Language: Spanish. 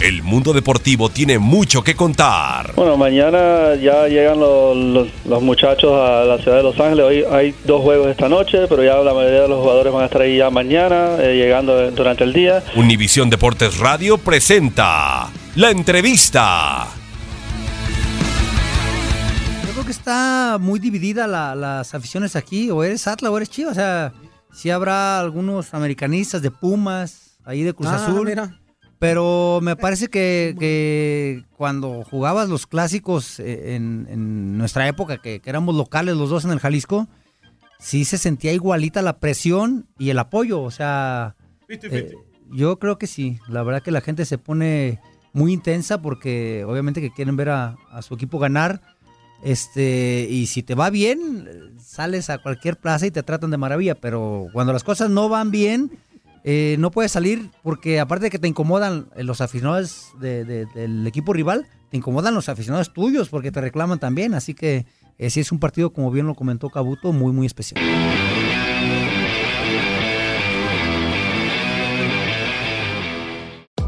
El mundo deportivo tiene mucho que contar. Bueno, mañana ya llegan los, los- los muchachos a la ciudad de Los Ángeles. Hoy hay dos juegos esta noche, pero ya la mayoría de los jugadores van a estar ahí ya mañana, eh, llegando durante el día. Univisión Deportes Radio presenta la entrevista. Yo creo que está muy dividida la- las aficiones aquí. O eres Atlas o eres Chivas. O sea, sí habrá algunos americanistas de Pumas, ahí de Cruz Ah, Azul. mira. Pero me parece que, que cuando jugabas los clásicos eh, en, en nuestra época, que, que éramos locales los dos en el Jalisco, sí se sentía igualita la presión y el apoyo. O sea, eh, yo creo que sí. La verdad que la gente se pone muy intensa porque obviamente que quieren ver a, a su equipo ganar. Este, y si te va bien, eh, sales a cualquier plaza y te tratan de maravilla. Pero cuando las cosas no van bien, eh, no puedes salir porque aparte de que te incomodan eh, los aficionados de- de- del equipo rival, te incomodan los aficionados tuyos porque te reclaman también. Así que eh, sí es un partido, como bien lo comentó Cabuto, muy, muy especial.